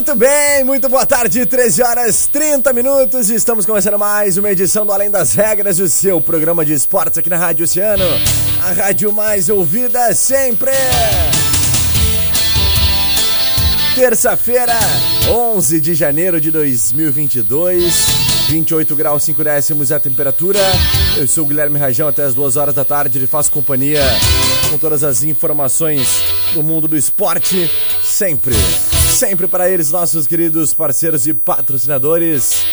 Muito bem, muito boa tarde, 13 horas 30 minutos. Estamos começando mais uma edição do Além das Regras, o seu programa de esportes aqui na Rádio Oceano, a rádio mais ouvida sempre. Terça-feira, 11 de janeiro de 2022, 28 graus 5 décimos é a temperatura. Eu sou o Guilherme Rajão, até as 2 horas da tarde lhe faço companhia com todas as informações do mundo do esporte, sempre sempre para eles, nossos queridos parceiros e patrocinadores.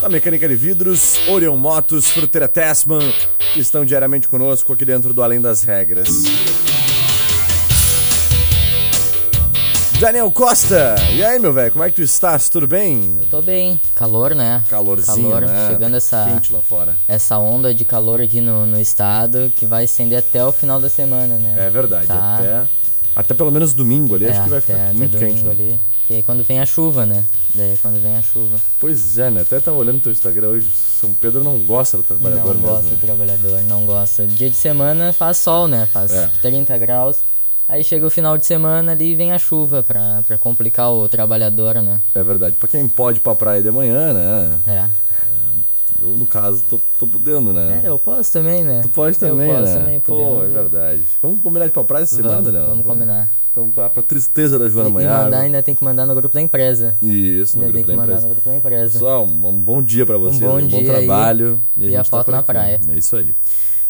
Da Mecânica de Vidros, Orion Motos, Fruteira Tessman, que estão diariamente conosco aqui dentro do Além das Regras. Daniel Costa, e aí meu velho, como é que tu estás? Tudo bem? Eu tô bem. Calor, né? Calorzinho, calor, né? Chegando essa, Quente lá fora. essa onda de calor aqui no, no estado que vai estender até o final da semana, né? É verdade, Tá. até, até pelo menos domingo ali, É, acho que vai até- ficar até muito quente. domingo né? ali. Que é quando vem a chuva, né? Daí é quando vem a chuva. Pois é, né? Até tava olhando teu Instagram hoje, São Pedro não gosta do trabalhador não mesmo. gosta do trabalhador, não gosta. Dia de semana faz sol, né? Faz É. 30 graus. Aí chega o final de semana ali e vem a chuva pra, pra complicar o trabalhador, né? É verdade. Pra quem pode ir pra praia de manhã, né? É. Eu, no caso, tô, tô podendo, né? É, eu posso também, né? Tu pode também, eu posso né? também, Pô, podemos. é verdade. Vamos combinar de pra praia essa semana, Vamos, né? vamos combinar. Então tá, pra tristeza da Joana E, e Manhã. mandar, ainda tem que mandar no grupo da empresa. Isso, no Ainda tem grupo que da mandar empresa. no grupo da empresa. Pessoal, um, um bom dia pra vocês, bom um bom dia aí. trabalho. E a gente tá foto por na aqui. praia. É isso aí.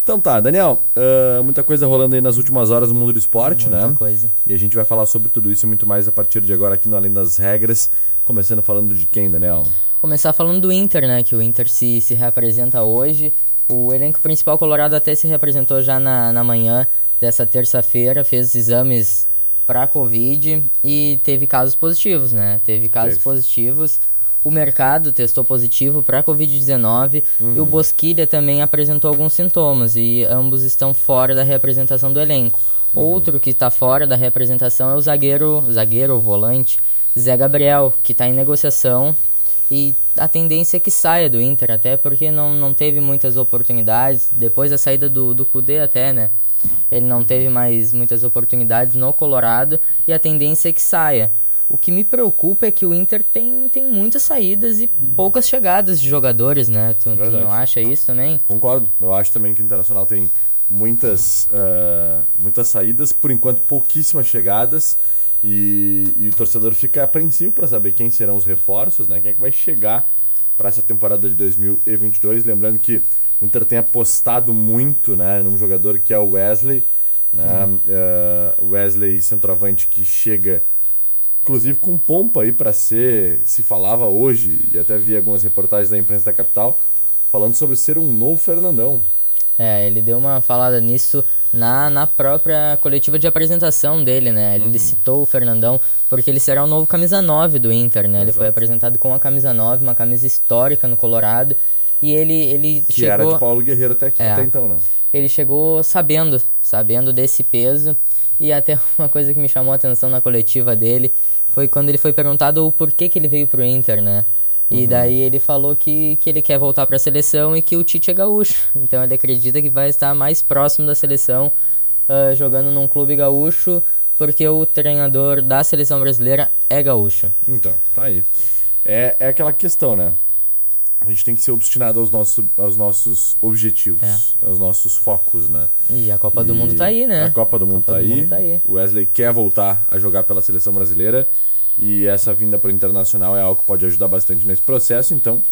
Então tá, Daniel, ah, muita coisa rolando aí nas últimas horas no mundo do esporte, Muita né? coisa. E a gente vai falar sobre tudo isso e muito mais a partir de agora aqui no Além das Regras. Começando falando de quem, Daniel? Começar falando do Inter, né? Que o Inter se, se reapresenta hoje. O elenco principal colorado até se reapresentou já na, na manhã dessa terça-feira, fez exames para Covid e teve casos positivos, né? Teve casos Teve. positivos. O mercado testou positivo para Covid-19 e o Bosquilha também apresentou alguns sintomas e ambos estão fora da reapresentação do elenco. Outro que está fora da reapresentação é o zagueiro, zagueiro ou volante, Zé Gabriel, que está em negociação e a tendência é que saia do Inter, até porque não, não teve muitas oportunidades. Depois da saída do, do Kudê até, né? Ele não teve mais muitas oportunidades no Colorado e a tendência é que saia. O que me preocupa é que o Inter tem, tem muitas saídas e poucas chegadas de jogadores, né? Tu, tu não acha isso também? Concordo. Eu acho também que o Internacional tem muitas, ah, muitas saídas, por enquanto pouquíssimas chegadas. E, e o torcedor fica apreensivo para saber quem serão os reforços, né? Quem é que vai chegar para essa temporada de 2022. Lembrando que o Inter tem apostado muito né, num jogador que é o Wesley. Né? Ah, Wesley, centroavante, que chega inclusive com pompa aí para ser, se falava hoje, e até vi algumas reportagens da imprensa da capital, falando sobre ser um novo Fernandão. É, ele deu uma falada nisso na, na própria coletiva de apresentação dele, né? Uhum. Ele citou o Fernandão porque ele será o novo camisa 9 do Inter, né? Ele foi apresentado com a camisa 9, uma camisa histórica no Colorado. E ele, ele Que chegou... era de Paulo Guerreiro até, É. até então, né? ele chegou sabendo, sabendo desse peso. E até uma coisa que me chamou a atenção na coletiva dele foi quando ele foi perguntado o porquê que ele veio pro Inter, né? E daí ele falou que, que ele quer voltar para a seleção e que o Tite é gaúcho. Então ele acredita que vai estar mais próximo da seleção ah, jogando num clube gaúcho porque o treinador da seleção brasileira é gaúcho. Então, tá aí. É, é aquela questão, né? A gente tem que ser obstinado aos nossos, aos nossos objetivos, aos nossos focos, né? E a Copa do E Mundo tá aí, né? A Copa do Mundo, Copa tá, do aí. Mundo tá aí. O Wesley quer voltar a jogar pela seleção brasileira. E essa vinda para o Internacional é algo que pode ajudar bastante nesse processo, então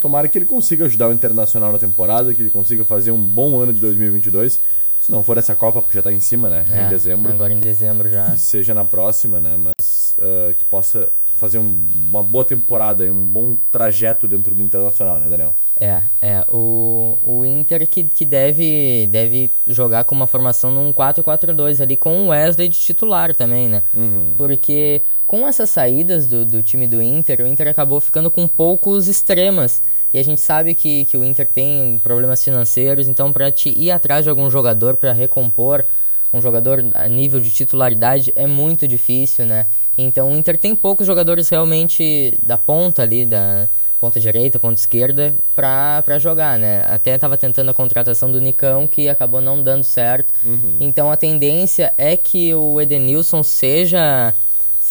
tomara que ele consiga ajudar o Internacional na temporada, que ele consiga fazer um bom ano de 2022. Se não for essa Copa, porque já está em cima, né? É, em dezembro. Agora em dezembro já. Que seja na próxima, né? Mas uh, que possa fazer um, uma boa temporada e um bom trajeto dentro do Internacional, né, Daniel? É, é. O, o Inter que, que deve, deve jogar com uma formação num 4-4-2 ali, com o Wesley de titular também, né? Uhum. Porque com essas saídas do, do time do Inter, o Inter acabou ficando com poucos extremas. E a gente sabe que, que o Inter tem problemas financeiros, então para te ir atrás de algum jogador para recompor um jogador a nível de titularidade é muito difícil, né? Então o Inter tem poucos jogadores realmente da ponta ali, da ponta direita, ponta esquerda, para jogar, né? Até estava tentando a contratação do Nicão, que acabou não dando certo. Uhum. Então a tendência é que o Edenilson seja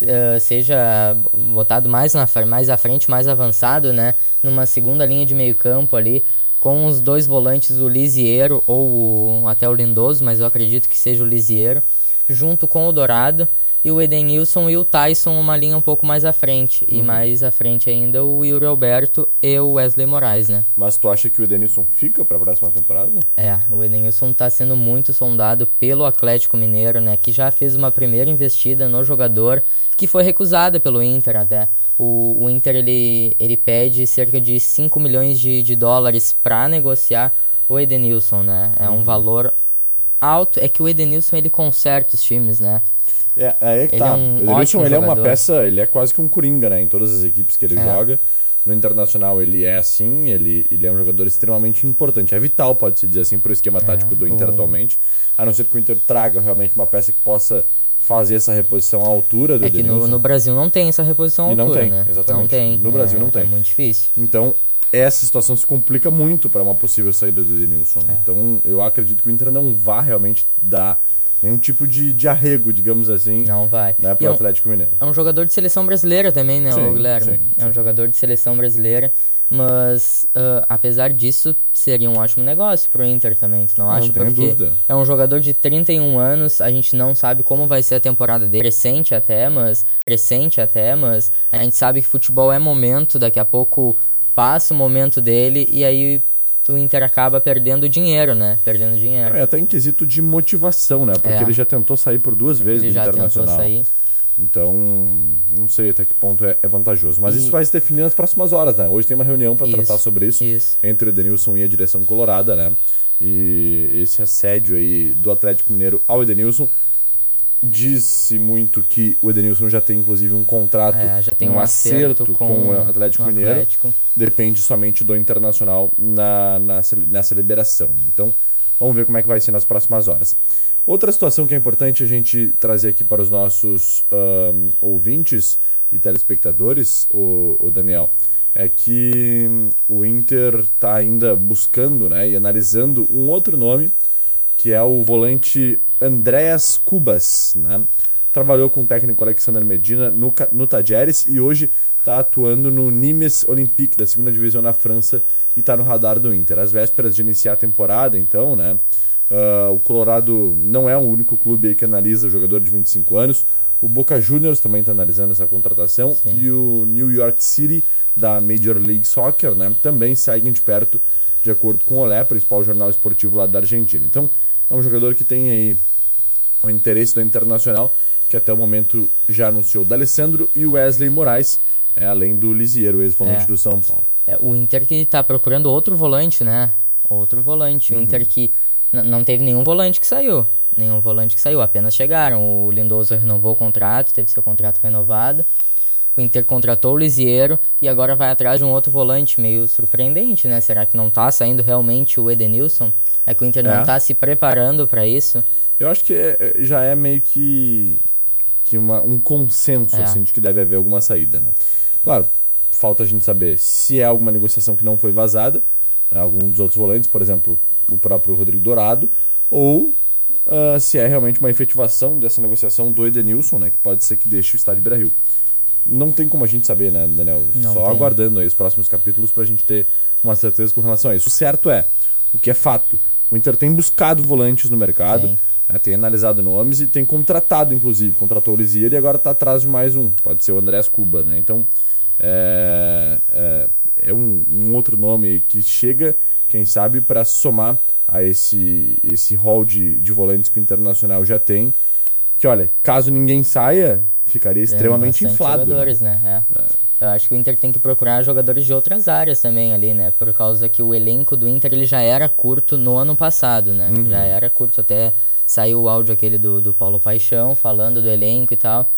uh, seja botado mais, na, mais à frente, mais avançado, né? Numa segunda linha de meio campo ali, com os dois volantes, o Lisiero ou o, até o Lindoso, mas eu acredito que seja o Lisiero, junto com o Dourado e o Edenilson e o Tyson uma linha um pouco mais à frente. E Uhum. mais à frente ainda o Yuri Alberto e o Wesley Moraes, né? Mas tu acha que o Edenilson fica para a próxima temporada? É, o Edenilson está sendo muito sondado pelo Atlético Mineiro, né? Que já fez uma primeira investida no jogador, que foi recusada pelo Inter até. O, o Inter, ele, ele pede cerca de 5 milhões de, de dólares para negociar o Edenilson, né? É um valor alto. É que o Edenilson, ele conserta os times, né? É, aí é que Ele tá. é um o Edenilson ótimo ele é uma peça, ele é quase que um coringa, né? Em todas as equipes que ele É. joga. No Internacional ele é assim, ele, ele é um jogador extremamente importante. É vital, pode-se dizer assim, para o esquema tático do Inter o- atualmente. A não ser que o Inter traga realmente uma peça que possa fazer essa reposição à altura do É que no, no Brasil não tem essa reposição à E não altura, tem, né? exatamente. Não tem. No Brasil É- não tem. É muito difícil. Então, essa situação se complica muito para uma possível saída do Edenilson. né? É. Então, eu acredito que o Inter não vá realmente dar nenhum tipo de, de arrego, digamos assim, Não vai. né, para é o um- Atlético Mineiro. É um jogador de seleção brasileira também, né, Sim, o Guilherme? sim, é um sim. jogador de seleção brasileira, mas ah, apesar disso, seria um ótimo negócio pro Inter também, tu não, Não acha? tenho Porque dúvida. é um jogador de 31 anos, a gente não sabe como vai ser a temporada dele, recente até, mas recente até, mas a gente sabe que futebol é momento, daqui a pouco passa o momento dele e aí o Inter acaba perdendo dinheiro, né? Perdendo dinheiro. É até em quesito de motivação, né? Porque É. ele já tentou sair por duas vezes Ele do já tentou Internacional. sair. Então, não sei até que ponto é, é vantajoso. Mas E- isso vai se definir nas próximas horas, né? Hoje tem uma reunião para tratar sobre isso, isso. entre o Edenilson e a direção colorada, né? E esse assédio aí do Atlético Mineiro ao Edenilson disse muito que o Edenilson já tem inclusive um contrato, É, já tem um, um acerto, acerto com, com o Atlético o Mineiro. Atlético. Depende somente do Internacional na, na- nessa liberação. Então, vamos ver como é que vai ser nas próximas horas. Outra situação que é importante a gente trazer aqui para os nossos ahn, ouvintes e telespectadores, o, o Daniel, é que o Inter está ainda buscando né, e analisando um outro nome, que é o volante Andreas Cubas. Né? Trabalhou com o técnico Alexander Medina no, no Tajeres e hoje está atuando no Nimes Olympique, da segunda divisão na França, e está no radar do Inter. Às vésperas de iniciar a temporada, então, né? ah, o Colorado não é o único clube que analisa o jogador de 25 anos. O Boca Juniors também está analisando essa contratação. Sim. E o New York City, da Major League Soccer, né? também seguem de perto, de acordo com o Olé, principal jornal esportivo lá da Argentina. Então, é um jogador que tem aí o interesse do Internacional, que até o momento já anunciou o D'Alessandro e o Wesley Moraes, né, além do Lisiero, ex-volante É. do São Paulo. É, o Inter que tá procurando outro volante, né? Outro volante. Uhum. O Inter que não teve nenhum volante que saiu. Nenhum volante que saiu, apenas chegaram. O Lindoso renovou o contrato, teve seu contrato renovado. O Inter contratou o Lisiero e agora vai atrás de um outro volante meio surpreendente, né? Será que não tá saindo realmente o Edenilson? É que o Inter É. não tá se preparando para isso? Eu acho que é- é- já é meio que, que uma, um consenso É. assim, de que deve haver alguma saída. Né? Claro, falta a gente saber se é alguma negociação que não foi vazada, né, algum dos outros volantes, por exemplo, o próprio Rodrigo Dourado, ou ah, se é realmente uma efetivação dessa negociação do Edenilson, né, que pode ser que deixe o estádio Brasil. Não tem como a gente saber, né, Daniel? Não Só tem. aguardando aí os próximos capítulos pra gente ter uma certeza com relação a isso. O certo é, o que é fato, o Inter tem buscado volantes no mercado. Tem. né, tem analisado nomes e tem contratado, inclusive. Contratou o Lisier e agora está atrás de mais um. Pode ser o Andrés Cuba, né? Então, é, é, é um, um, outro nome que chega, quem sabe, para somar a esse, esse hall de, de volantes que o Internacional já tem. Que, olha, caso ninguém saia, ficaria extremamente inflado. Né? Jogadores, né? né? É. É. Eu acho que o Inter tem que procurar jogadores de outras áreas também ali, né? Por causa que o elenco do Inter ele já era curto no ano passado, né? Uhum. Já era curto, até saiu o áudio aquele do, do Paulo Paixão falando do elenco e tal.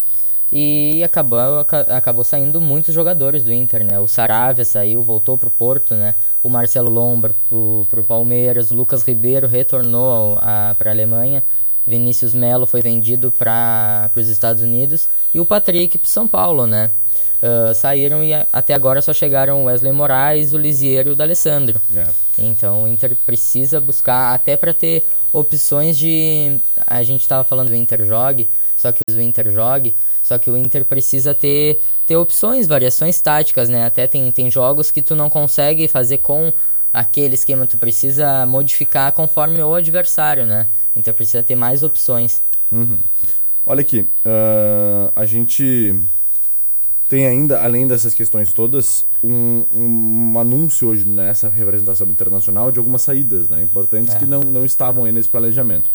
E acabou, acabou saindo muitos jogadores do Inter, né? O Saravia saiu, voltou pro Porto, né? O Marcelo Lombra pro, pro Palmeiras, o Lucas Ribeiro retornou para a Alemanha. Vinícius Melo foi vendido para os Estados Unidos e o Patrick para São Paulo, né? Uh, saíram e até agora só chegaram o Wesley Moraes, o Lisiero e o D'Alessandro. É. Então o Inter precisa buscar até para ter opções de a gente estava falando do Inter jogue, só que o Inter jogue, só que o Inter precisa ter ter opções, variações táticas, né? Até tem tem jogos que tu não consegue fazer com aquele esquema, tu precisa modificar conforme o adversário, né? Então precisa ter mais opções. Uhum. Olha aqui, uh, a gente tem ainda, além dessas questões todas, um, um, um anúncio hoje nessa representação internacional de algumas saídas né, importantes é. que não, não estavam aí nesse planejamento.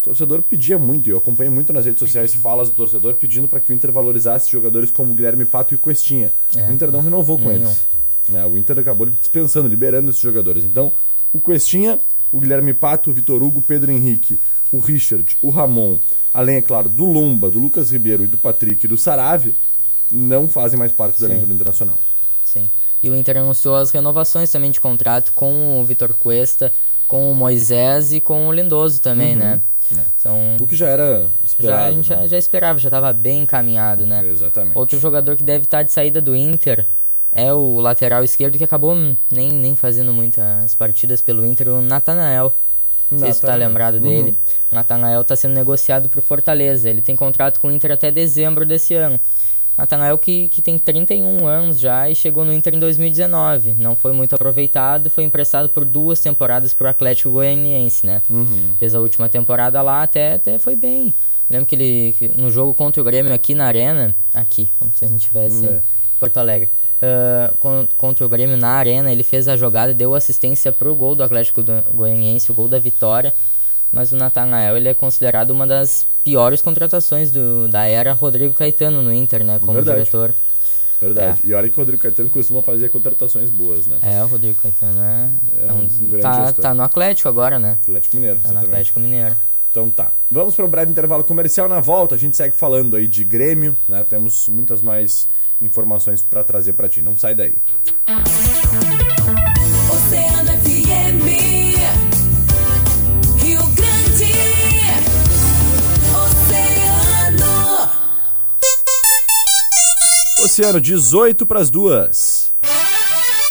O torcedor pedia muito, e eu acompanho muito nas redes sociais falas do torcedor pedindo para que o Inter valorizasse jogadores como Guilherme Pato e Questinha. É. O Inter não renovou com eles. Né, o Inter acabou dispensando, liberando esses jogadores. Então, o Questinha, o Guilherme Pato, o Vitor Hugo, o Pedro Henrique, o Richard, o Ramon, além, é claro, do Lomba, do Lucas Ribeiro e do Patrick e do Sarave, não fazem mais parte do Sim. elenco do Internacional. Sim. E o Inter anunciou as renovações também de contrato com o Vitor Cuesta, com o Moisés e com o Lindoso também, uhum. né? É. Então, o que já era esperado. Já, a gente né? já, já, esperava, já estava bem encaminhado, né? Exatamente. Outro jogador que deve estar de saída do Inter é o lateral esquerdo que acabou nem, nem fazendo muitas partidas pelo Inter, o Natanael. Não sei se está lembrado dele. Uhum. O Natanael está sendo negociado para o Fortaleza. Ele tem contrato com o Inter até dezembro desse ano. Natanael que, que tem 31 anos já e chegou no Inter em 2019. Não foi muito aproveitado, foi emprestado por duas temporadas para o Atlético Goianiense, né? Uhum. Fez a última temporada lá, até, até foi bem. Lembro que ele, no jogo contra o Grêmio aqui na Arena, aqui, como se a gente tivesse uhum. em Porto Alegre, uh, contra o Grêmio na Arena, ele fez a jogada, deu assistência para o gol do Atlético Goianiense, o gol da vitória mas o Natanael ele é considerado uma das piores contratações do, da era Rodrigo Caetano no Inter, né, como Verdade. diretor. Verdade. É. E olha que o Rodrigo Caetano costuma fazer contratações boas, né? É, o Rodrigo Caetano é, é, um, um grande tá, gestor. tá no Atlético agora, né? Atlético Mineiro, Tá no Atlético Mineiro. Então tá. Vamos para um breve intervalo comercial. Na volta a gente segue falando aí de Grêmio, né? Temos muitas mais informações para trazer para ti. Não sai daí. Oceano FM. Oceano, 18 para as duas.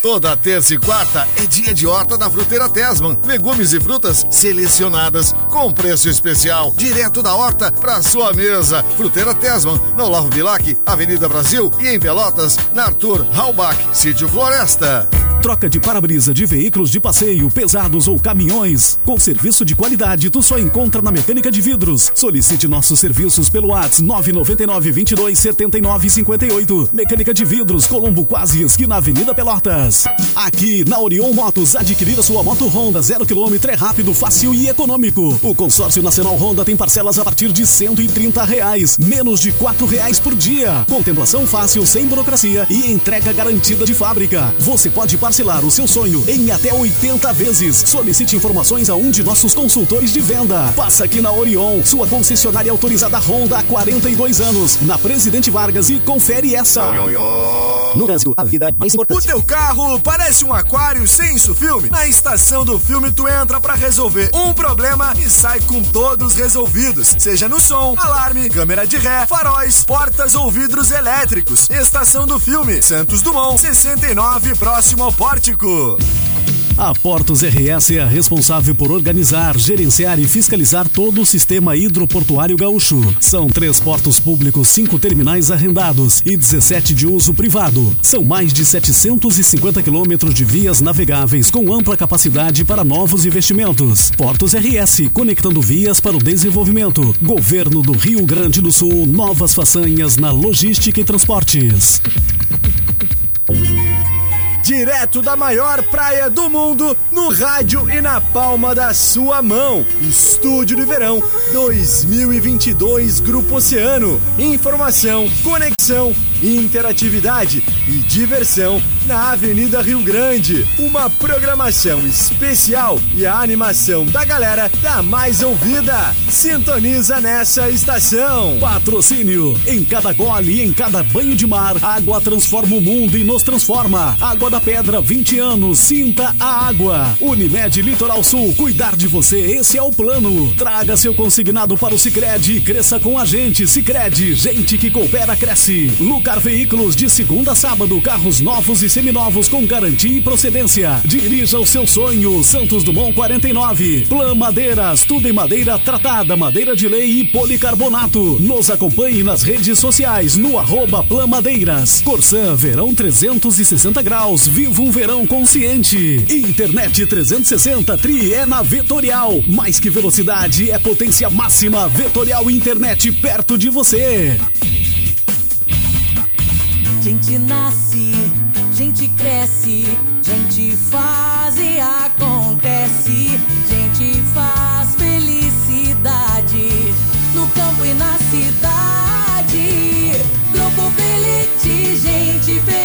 Toda terça e quarta é dia de horta da Fruteira Tesman. Legumes e frutas selecionadas com preço especial, direto da horta para sua mesa. Fruteira Tesman, no Olavo Bilac, Avenida Brasil e em Pelotas, na Arthur Halbach, Sítio Floresta troca de para-brisa de veículos de passeio, pesados ou caminhões. Com serviço de qualidade, tu só encontra na Mecânica de Vidros. Solicite nossos serviços pelo WhatsApp 999 22 79 58. Mecânica de Vidros, Colombo Quase, esquina Avenida Pelotas. Aqui na Orion Motos, adquirir a sua moto Honda 0 km é rápido, fácil e econômico. O consórcio nacional Honda tem parcelas a partir de 130 reais, menos de 4 reais por dia. Contemplação fácil, sem burocracia e entrega garantida de fábrica. Você pode parcelar parcelar o seu sonho em até 80 vezes. Solicite informações a um de nossos consultores de venda. Passa aqui na Orion, sua concessionária autorizada Honda há 42 anos, na Presidente Vargas e confere essa. No Brasil, a vida é mais importante. O teu carro parece um aquário sem isso filme? Na estação do filme tu entra para resolver um problema e sai com todos resolvidos, seja no som, alarme, câmera de ré, faróis, portas ou vidros elétricos. Estação do filme, Santos Dumont, 69, próximo ao Pórtico. A Portos RS é responsável por organizar, gerenciar e fiscalizar todo o sistema hidroportuário gaúcho. São três portos públicos, cinco terminais arrendados e 17 de uso privado. São mais de 750 quilômetros de vias navegáveis com ampla capacidade para novos investimentos. Portos RS, conectando vias para o desenvolvimento. Governo do Rio Grande do Sul, novas façanhas na logística e transportes. Direto da maior praia do mundo, no rádio e na palma da sua mão. Estúdio de Verão 2022 Grupo Oceano. Informação, conexão, interatividade e diversão na Avenida Rio Grande. Uma programação especial e a animação da galera da mais ouvida. Sintoniza nessa estação. Patrocínio. Em cada gole e em cada banho de mar, água transforma o mundo e nos transforma. Água da Pedra, 20 anos. Sinta a água. Unimed Litoral Sul, cuidar de você, esse é o plano. Traga seu consignado para o Sicredi e cresça com a gente. Sicredi, gente que coopera cresce. Veículos de segunda a sábado, carros novos e seminovos com garantia e procedência. Dirija o seu sonho. Santos Dumont 49. Plan Madeiras, tudo em madeira tratada, madeira de lei e policarbonato. Nos acompanhe nas redes sociais no arroba Plan Madeiras. Verão 360 graus. Viva um verão consciente. Internet 360 Tri é na Vetorial. Mais que velocidade, é potência máxima. Vetorial Internet perto de você. Gente nasce, gente cresce, gente faz e acontece, gente faz felicidade no campo e na cidade. Grupo Felite, gente feliz,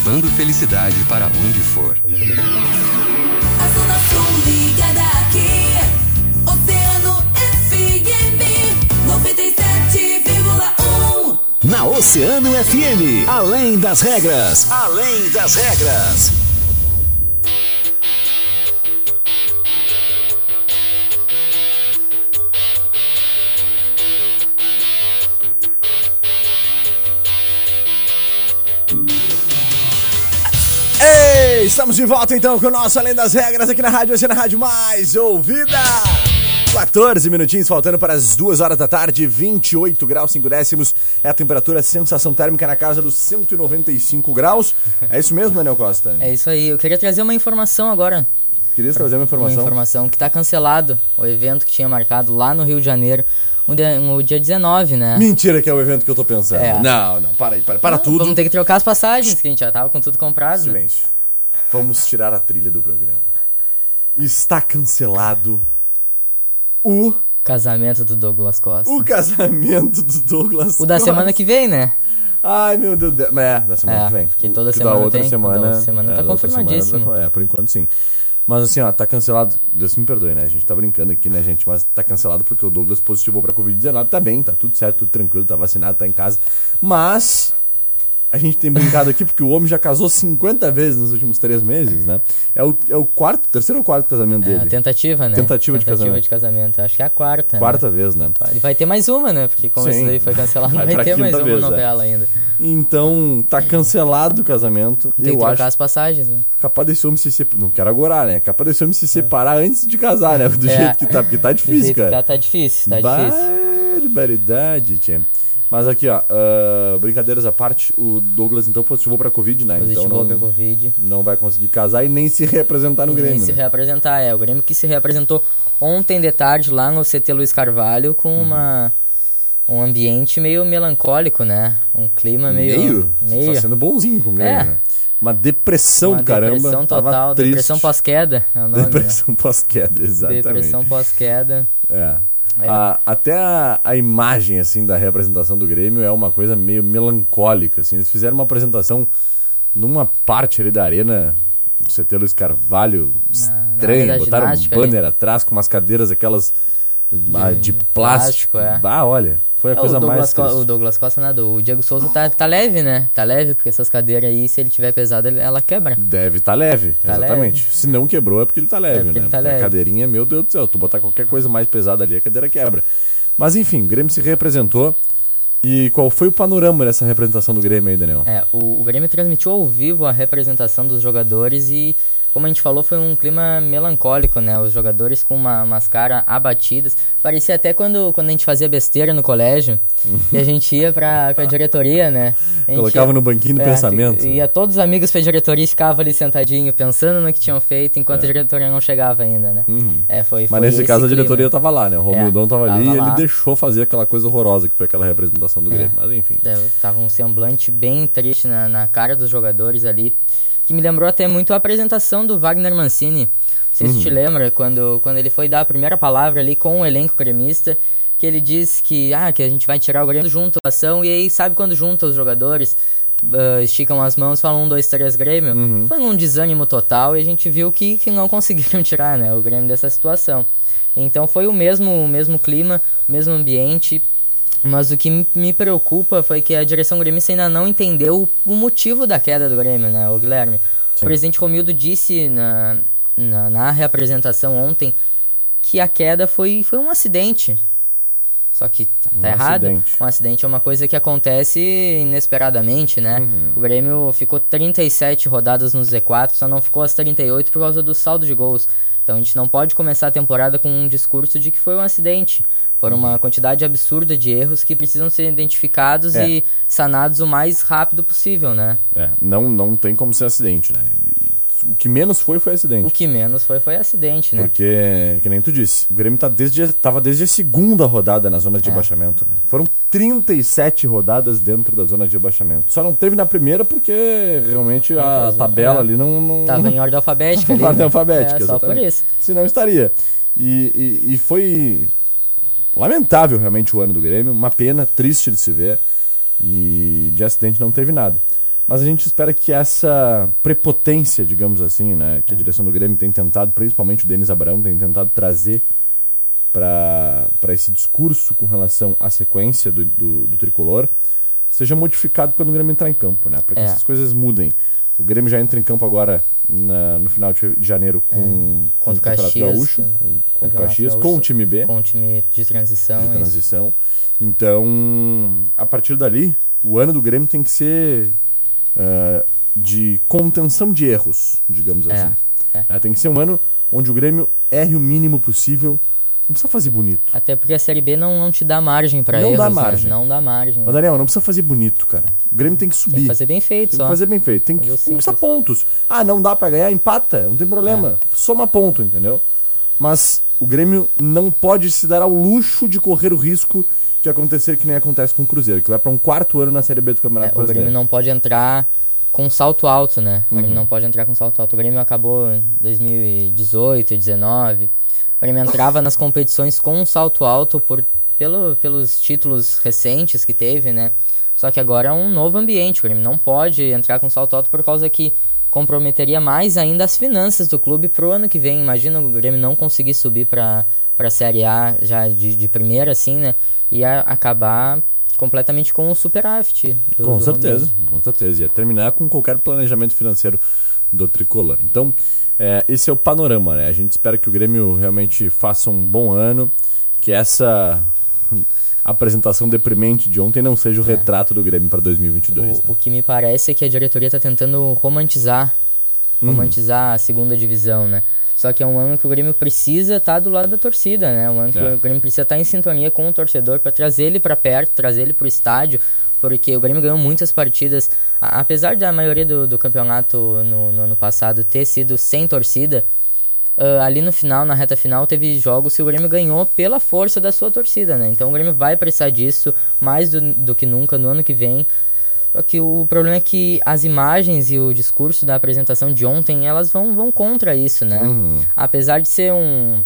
levando felicidade para onde for. A Zona Sul ligada aqui. Oceano FM 97,1. Na Oceano FM, além das regras. Além das regras. Estamos de volta então com o nosso Além das Regras aqui na Rádio, é na Rádio Mais Ouvida. 14 minutinhos faltando para as 2 horas da tarde, 28 graus 5 décimos. É a temperatura, sensação térmica na casa dos 195 graus. É isso mesmo, Daniel Costa? É isso aí. Eu queria trazer uma informação agora. Queria trazer uma informação. Uma informação que está cancelado. O evento que tinha marcado lá no Rio de Janeiro. No dia, no dia 19, né? Mentira que é o evento que eu tô pensando. É. Não, não, para aí, para, para Não, tudo. Vamos ter que trocar as passagens, que a gente já tava com tudo comprado. né? Vamos tirar a trilha do programa. Está cancelado o, Casamento do Douglas Costa. o casamento do Douglas O da Costa. semana que vem, né? Ai, meu Deus. do- É, da semana É, que vem. porque toda que semana da outra tem, semana. da outra semana tá da outra confirmadíssimo. semana, é, por enquanto sim. Mas assim, ó, tá cancelado. Deus me perdoe, né? A gente tá brincando aqui, né, gente? Mas tá cancelado porque o Douglas positivou pra Covid-19. Tá bem, tá tudo certo, tudo tranquilo, tá vacinado, tá em casa. Mas. A gente tem brincado aqui porque o homem já casou 50 vezes nos últimos três meses, né? É o, é o quarto, terceiro ou quarto casamento É, dele? a tentativa, né? Tentativa de casamento. de casamento. Acho que é a quarta. Quarta né? vez, né? E vai ter mais uma, né? Porque como Sim. esse daí foi cancelado, Vai vai, ter mais uma vez, é. novela ainda. Então, tá cancelado o casamento. Tem que eu trocar acho as passagens, né? capaz desse homem se separar. Não quero agorar, né? Capaz desse homem se separar antes de casar, né? Do É. jeito que tá, porque tá difícil, que cara. Tá, tá difícil, tá difícil. Barbaridade, tia. Mas aqui, ó, ah, brincadeiras à parte, o Douglas então positivou pra Covid, né? Positivou então pra não, Covid. não vai conseguir casar e nem se representar no E Grêmio. nem se né? reapresentar, é. O Grêmio que se reapresentou ontem de tarde lá no CT Luiz Carvalho com Uhum. uma um ambiente meio melancólico, né? Um clima meio Meio? meio Tá sendo bonzinho com o Grêmio, É. né? Uma depressão do caramba. depressão total, depressão pós-queda, é o nome. né? Depressão pós-queda, exatamente. Depressão pós-queda. É. A- até a, a imagem assim da representação do Grêmio é uma coisa meio melancólica assim. Eles fizeram uma apresentação numa parte ali da arena do CT Luiz Carvalho estranha, botaram um banner atrás com umas cadeiras aquelas ah, de, plástico. plástico, é. Ah, olha, foi a É, coisa o, mais Co- o Douglas Costa nada. O Diego Souza tá, tá leve, né? Tá leve, porque essas cadeiras aí, se ele tiver pesado, ela quebra. Deve estar leve, Tá exatamente. Se não quebrou é porque ele tá leve, porque né? tá Porque a leve. cadeirinha, meu Deus do céu, tu botar qualquer coisa mais pesada ali, a cadeira quebra. Mas enfim, o Grêmio se representou. E qual foi o panorama dessa representação do Grêmio aí, Daniel? É, o, o Grêmio transmitiu ao vivo a representação dos jogadores e, como a gente falou, foi um clima melancólico, né? Os jogadores com uma, umas caras abatidas. Parecia até quando, quando a gente fazia besteira no colégio e a gente ia pra, pra diretoria, né? A Colocava ia- no banquinho do é, pensamento. Ia todos os amigos pra diretoria e ficava ali sentadinho, pensando no que tinham feito, enquanto a diretoria não chegava ainda, né? É, foi, Mas foi nesse esse caso a clima. diretoria tava lá, né? O Romildão É, tava ali e ele deixou fazer aquela coisa horrorosa que foi aquela representação do Grêmio. Mas enfim. É, tava um semblante bem triste na, na cara dos jogadores ali, que me lembrou até muito a apresentação do Wagner Mancini. Não sei se Uhum. te lembra, quando, quando ele foi dar a primeira palavra ali com o elenco gremista, que ele disse que, ah, que a gente vai tirar o Grêmio junto a ação, e aí sabe quando junta os jogadores, ah, esticam as mãos, falam um, dois, três Grêmio, Uhum. foi um desânimo total e a gente viu que, que não conseguiram tirar né, o Grêmio dessa situação. Então foi o mesmo, o mesmo clima, o mesmo ambiente, mas o que me- preocupa foi que a direção gremista ainda não entendeu o, motivo da queda do Grêmio, né, o Guilherme? O presidente Romildo disse na, na, na reapresentação ontem que a queda foi, foi um acidente. Só que tá, Um tá errado. acidente. Um acidente é uma coisa que acontece inesperadamente, né? Uhum. O Grêmio ficou 37 rodadas no Z4, só não ficou as 38 por causa do saldo de gols. Então a gente não pode começar a temporada com um discurso de que foi um acidente. Foram uma quantidade absurda de erros que precisam ser identificados É. e sanados o mais rápido possível, né? É, não, não tem como ser acidente, né? O que menos foi, foi acidente. O que menos foi foi acidente, né? Porque, que nem tu disse, o Grêmio tá desde, tava desde a segunda rodada na zona de É. rebaixamento, né? Foram 37 rodadas dentro da zona de rebaixamento. Só não teve na primeira porque realmente a tabela é. ali não... não Tava em ordem alfabética ali. ordem né? alfabética, É, só por isso. Senão estaria. E, e, e foi lamentável realmente o ano do Grêmio, uma pena, triste de se ver. E de acidente não teve nada. Mas a gente espera que essa prepotência, digamos assim, né, que a direção do Grêmio tem tentado, principalmente o Denis Abraão, tem tentado trazer para esse discurso com relação à sequência do, do, do tricolor, seja modificado quando o Grêmio entrar em campo, né? Para que É. essas coisas mudem. O Grêmio já entra em campo agora na- no final de janeiro com, É. Contra o Campeonato Caxias, Gaúcho, com, contra o Caxias, Gaúcho, com o time B Com o time de transição. de isso. transição. Então, a partir dali, o ano do Grêmio tem que ser ah, de contenção de erros, digamos É, assim. é. Ah, tem que ser um ano onde o Grêmio erre o mínimo possível. Não precisa fazer bonito. Até porque a Série B não, não te dá margem Não erros, dá né? margem. Não dá margem. Mas, Daniel, não precisa fazer bonito, cara. O Grêmio tem que subir. Tem que fazer bem feito Tem só. que fazer bem feito. Tem que conquistar pontos. Ah, não dá pra ganhar? Empata. Não tem problema. É. Soma ponto, entendeu? Mas o Grêmio não pode se dar ao luxo de correr o risco de acontecer que nem acontece com o Cruzeiro, que vai pra um quarto ano na Série B do É, Campeonato o Grêmio Brasileiro. não pode entrar com salto alto, né? O Uhum. Grêmio não pode entrar com salto alto. O Grêmio acabou em 2018, 2019. O Grêmio entrava nas competições com um salto alto por, pelo, pelos títulos recentes que teve, né? Só que agora é um novo ambiente. O Grêmio não pode entrar com salto alto por causa que comprometeria mais ainda as finanças do clube pro ano que vem. Imagina o Grêmio não conseguir subir pra, pra Série A já de, de primeira, assim, né? E a- acabar completamente com o superávit. do- Com do certeza, com certeza. Ia terminar com qualquer planejamento financeiro do tricolor. Então, é, esse é o panorama, né? A gente espera que o Grêmio realmente faça um bom ano, que essa apresentação deprimente de ontem não seja o retrato do Grêmio para 2022. né? O, o que me parece é que a diretoria está tentando romantizar, Uhum. romantizar a segunda divisão, né? Só que é um ano que o Grêmio precisa estar do lado da torcida, né? Um ano que É. o Grêmio precisa estar em sintonia com o torcedor para trazer ele para perto, trazer ele para o estádio, porque o Grêmio ganhou muitas partidas. A- apesar da maioria do, do campeonato no, no ano passado ter sido sem torcida, ah, ali no final, na reta final, teve jogos que o Grêmio ganhou pela força da sua torcida, né? Então o Grêmio vai precisar disso mais do, do que nunca no ano que vem. Só que o problema é que as imagens e o discurso da apresentação de ontem, elas vão, vão contra isso, né? Apesar de ser um,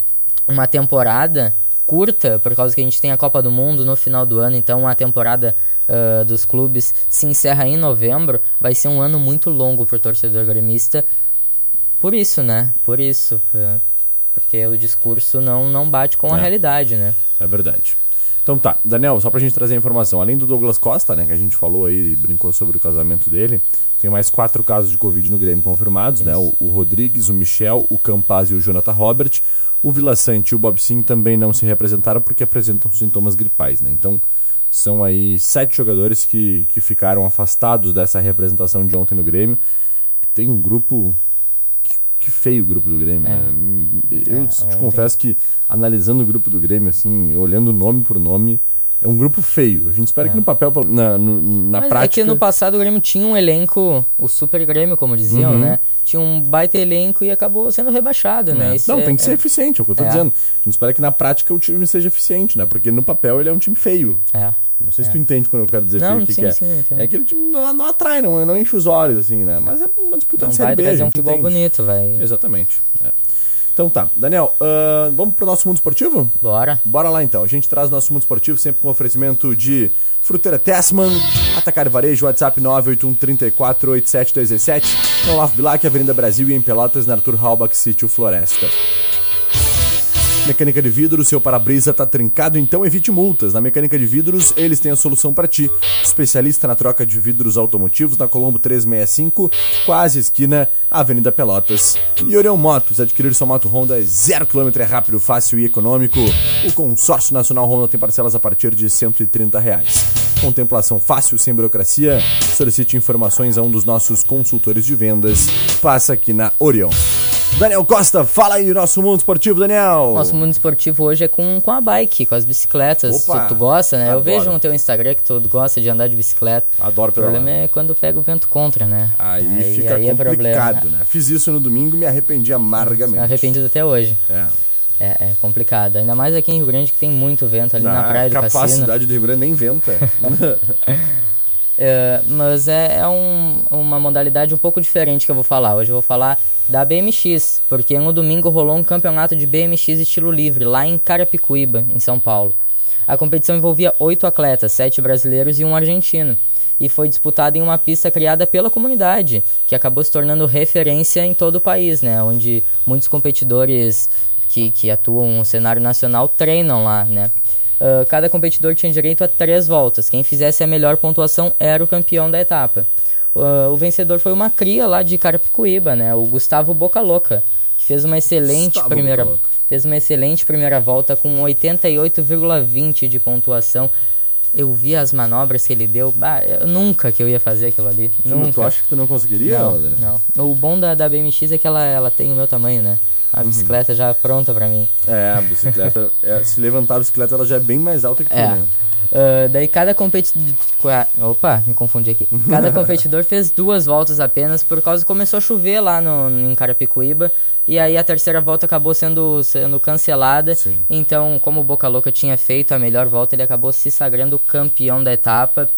uma temporada curta, por causa que a gente tem a Copa do Mundo no final do ano, então a temporada ah, dos clubes se encerra em novembro, vai ser um ano muito longo pro torcedor gremista. Por isso, né? Por isso. Porque o discurso não, não bate com a É. realidade, né? É verdade. Então tá, Daniel, só pra gente trazer a informação, além do Douglas Costa, né, que a gente falou aí, brincou sobre o casamento dele, tem mais quatro casos de Covid no Grêmio confirmados, né? O, o Rodrigues, o Michel, o Campaz e o Jonathan Robert. O Vila Sante e o Bob Sim também não se representaram porque apresentam sintomas gripais, né? Então, são aí sete jogadores que, que ficaram afastados dessa representação de ontem no Grêmio. Tem um grupo. Que, feio o grupo do Grêmio, É. né? Eu É, te ontem. confesso que, analisando o grupo do Grêmio, assim, olhando nome por nome, é um grupo feio. A gente espera que no papel, na, no- na Mas prática. é que no passado o Grêmio tinha um elenco, o Super Grêmio, como diziam, Uhum. né? Tinha um baita elenco e acabou sendo rebaixado, né? Isso Não, é- tem que ser é- eficiente, é o que eu tô É. dizendo. A gente espera que na prática o time seja eficiente, né? Porque no papel ele é um time feio. É. Não sei se É. tu entende quando eu quero dizer Não, feio o que, sim, que é. sim, é aquele time não, não atrai, não, não enche os olhos, assim, né? Mas é uma disputa Não de série vai B. a trazer um futebol entende. bonito, vai. Exatamente. é. Então tá, Daniel, ahn, vamos pro nosso mundo esportivo? Bora. Bora lá então. A gente traz nosso mundo esportivo sempre com oferecimento de Fruteira Tessman, Atacar Varejo, WhatsApp 981348717, no Olavo Bilac, Avenida Brasil e em Pelotas, na Arthur Halbach, Sítio Floresta. Mecânica de vidros, seu para-brisa tá trincado, então evite multas. Na Mecânica de Vidros, eles têm a solução para ti. Especialista na troca de vidros automotivos na Colombo 365, quase esquina, Avenida Pelotas. E Orion Motos, adquirir sua moto Honda é 0km, é rápido, fácil e econômico. O consórcio nacional Honda tem parcelas a partir de 130 reais. Contemplação fácil, sem burocracia. Solicite informações a um dos nossos consultores de vendas. Passa aqui na Orion. Daniel Costa, fala aí do nosso mundo esportivo, Daniel. Nosso mundo esportivo hoje é com, com a bike, com as bicicletas. Opa, tu, tu gosta, né? Eu adoro. vejo no teu Instagram que tu gosta de andar de bicicleta. Adoro O problema pedalar. é quando pega o vento contra, né? Aí, fica aí é complicado, né? Fiz isso no domingo e me arrependi amargamente. Arrependido até hoje. É. É, é complicado. Ainda mais aqui em Rio Grande que tem muito vento ali na Na praia do Cassino. capacidade do Rio Grande nem venta. É, mas é, é um- uma modalidade um pouco diferente que eu vou falar. Hoje eu vou falar da BMX, porque no domingo rolou um campeonato de BMX estilo livre lá em Carapicuíba, em São Paulo. A competição envolvia oito atletas, sete brasileiros e um argentino. E foi disputada em uma pista criada pela comunidade, que acabou se tornando referência em todo o país, né? Onde muitos competidores que, que atuam no cenário nacional treinam lá, né? Ah, cada competidor tinha direito a três voltas. Quem fizesse a melhor pontuação era o campeão da etapa. Ah, o vencedor foi uma cria lá de Carapicuíba, né? O Gustavo Boca Louca, que fez uma excelente Gustavo primeira fez uma excelente primeira volta com 88,20 de pontuação. Eu vi as manobras que ele deu, bah, nunca que eu ia fazer aquilo ali. Tu, nunca. tu acha que tu não conseguiria, Não, não. O bom da, da BMX é que ela, ela tem o meu tamanho, né? A Uhum. bicicleta já pronta pra mim. É, a bicicleta. é, se levantar a bicicleta, ela já é bem mais alta que tu, É. né? Ah, daí cada competidor. Opa, me confundi aqui. Cada competidor fez duas voltas apenas, por causa que começou a chover lá no, em Carapicuíba. E aí a terceira volta acabou sendo, sendo cancelada. Sim. Então, como o Boca Louca tinha feito a melhor volta, ele acabou se sagrando campeão da etapa.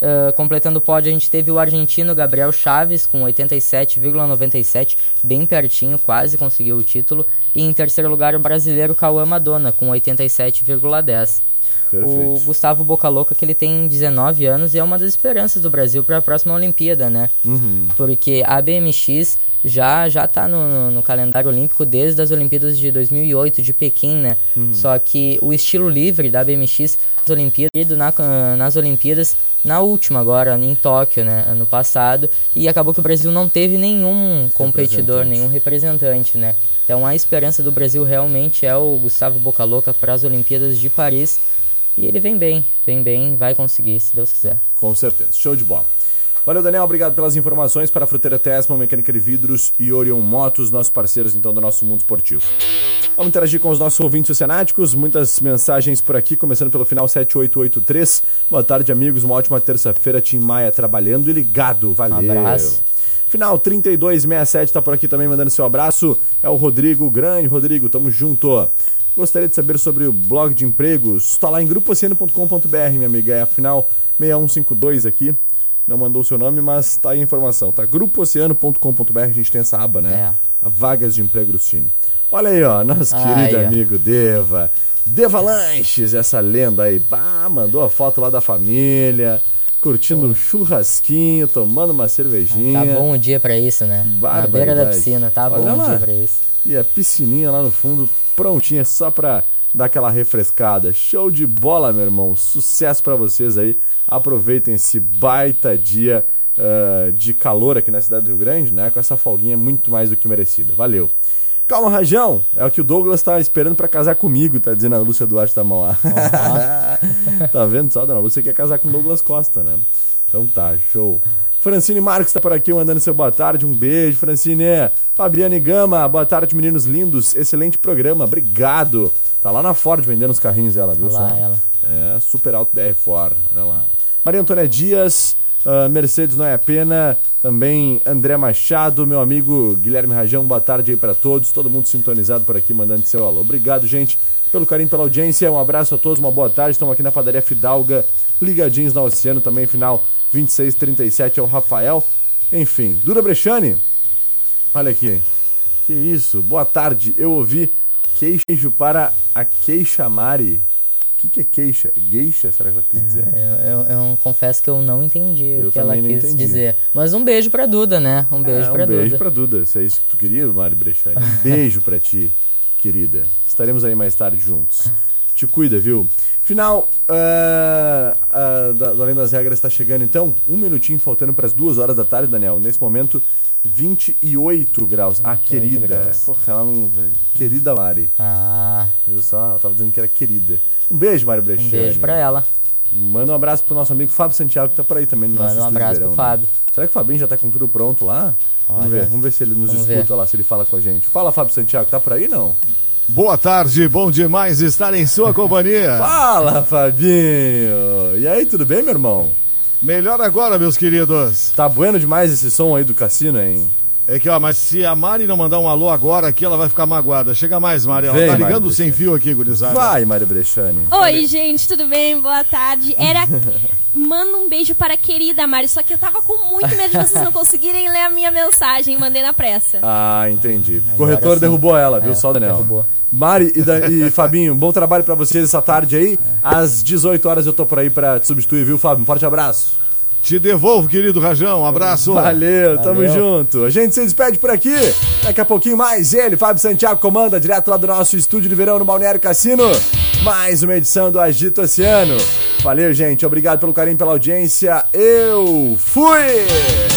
Ah, completando o pódio, a gente teve o argentino Gabriel Chaves com 87,97, bem pertinho, quase conseguiu o título. E em terceiro lugar, o brasileiro Cauã Madonna com 87,10. O Perfeito. Gustavo Boca Louca, que ele tem 19 anos e é uma das esperanças do Brasil para a próxima Olimpíada, né? Uhum. Porque a BMX já já tá no, no- calendário olímpico desde as Olimpíadas de 2008 de Pequim, né? Uhum. Só que o estilo livre da BMX nas Olimpíadas, na, nas Olimpíadas, na última agora, em Tóquio, né? Ano passado, e acabou que o Brasil não teve nenhum competidor, nenhum representante, né? Então a esperança do Brasil realmente é o Gustavo Boca Louca para as Olimpíadas de Paris. E ele vem bem, vem bem, vai conseguir, se Deus quiser. Com certeza. Show de bola. Valeu, Daniel. Obrigado pelas informações para a Fruteira Tesma, Mecânica de Vidros e Orion Motos, nossos parceiros então do nosso mundo esportivo. Vamos interagir com os nossos ouvintes oceanáticos. Muitas mensagens por aqui, começando pelo final 7883. Boa tarde, amigos. Uma ótima terça-feira. Tim Maia trabalhando e ligado. Valeu. abraço. Final 3267 tá por aqui também mandando seu abraço. É o Rodrigo Grande. Rodrigo, tamo junto. Gostaria de saber sobre o blog de empregos. Está lá em grupooceano.com.br, minha amiga. É a final 6152 aqui. Não mandou o seu nome, mas tá aí a informação, tá? Grupooceano.com.br, a gente tem essa aba, né? A Vagas de Emprego do Cine. Olha aí, ó, nosso Aí, querido ó. amigo Deva. Deva Lanches, essa lenda aí. Pá, mandou a foto lá da família. curtindo um churrasquinho, tomando uma cervejinha. Tá bom o dia pra isso, né? Na beira da piscina, tá Olha bom lá. o dia pra isso. E a piscininha lá no fundo, prontinha, só pra dar aquela refrescada. Show de bola, meu irmão. Sucesso pra vocês aí. Aproveitem esse baita dia ah, de calor aqui na cidade do Rio Grande, né? Com essa folguinha muito mais do que merecida. Valeu. Calma, Rajão. É o que o Douglas tá esperando pra casar comigo, tá dizendo a Lúcia Duarte da mão lá. tá vendo só, dona Lúcia quer casar com o Douglas Costa, né? Então tá, show. Francine Marques tá por aqui mandando seu boa tarde, um beijo, Francine. Fabiane Gama, boa tarde, meninos lindos. Excelente programa, obrigado. Tá lá na Ford vendendo os carrinhos dela, viu? Olha lá só? ela. É, Super Alto BR Ford, olha lá. Maria Antônia Dias, ah, Mercedes Não é Pena, também André Machado, meu amigo Guilherme Rajão, boa tarde aí pra todos, todo mundo sintonizado por aqui, mandando seu alô. Obrigado, gente, pelo carinho, pela audiência, um abraço a todos, uma boa tarde, estamos aqui na padaria Fidalga, ligadinhos na Oceano, também final 2637 é o Rafael. Enfim, Dura Brechani, olha aqui, que isso, boa tarde, eu ouvi queijo para a queixa Mari. O que, que é queixa? Geisha? Será que ela quis dizer? Eu, eu, eu confesso que eu não entendi Eu o que ela quis entendi. dizer. Mas um beijo pra Duda, né? Um beijo É, um pra beijo Duda. pra Duda. Se é isso que tu queria, Mari Brechani. Um beijo pra ti, querida. Estaremos aí mais tarde juntos. Te cuida, viu? Final ah, ah, da, do Além das Regras está chegando, então. Um minutinho faltando para as duas horas da tarde, Daniel. Nesse momento, 28 graus. Ah, querida. graus. Porra, ela não. Querida Mari. Ah, Viu só? Ela tava dizendo que era querida. Um beijo, Mari Brechani. um beijo pra ela. Manda um abraço pro nosso amigo Fábio Santiago que tá por aí também no nosso Manda um estúdio de abraço verão, pro né? Fábio. Será que o Fabinho já tá com tudo pronto lá? Vamos Olha, ver, vamos ver se ele nos vamos escuta ver. lá, se ele fala com a gente. Fala, Fábio Santiago, tá por aí não? Boa tarde, bom demais estar em sua companhia. Fala, Fabinho! E aí, tudo bem, meu irmão? Melhor agora, meus queridos. Tá bueno demais esse som aí do cassino, hein? É que, ó, mas se a Mari não mandar um alô agora aqui, ela vai ficar magoada. Chega mais, Mari. Ela Vem, tá Mari, ligando deixa. sem fio aqui, gurizada. Vai, Mário Brechani. Oi, gente, tudo bem? Boa tarde. Era. Manda um beijo para a querida Mari, só que eu tava com muito medo de vocês não conseguirem ler a minha mensagem, mandei na pressa. Ah, entendi. O corretor sim. derrubou ela, viu? É, Só o Daniel. derrubou. Mari e, Da- e Fabinho, bom trabalho pra vocês essa tarde aí. Às 18 horas eu tô por aí pra te substituir, viu, Fábio? Um forte abraço. Te devolvo, querido Rajão. Um abraço. Valeu, tamo Valeu. junto. A gente se despede por aqui. Daqui a pouquinho mais ele, Fábio Santiago, comanda direto lá do nosso estúdio de verão no Balneário Cassino. Mais uma edição do Agito Oceano. Valeu, gente. Obrigado pelo carinho, pela audiência. Eu fui!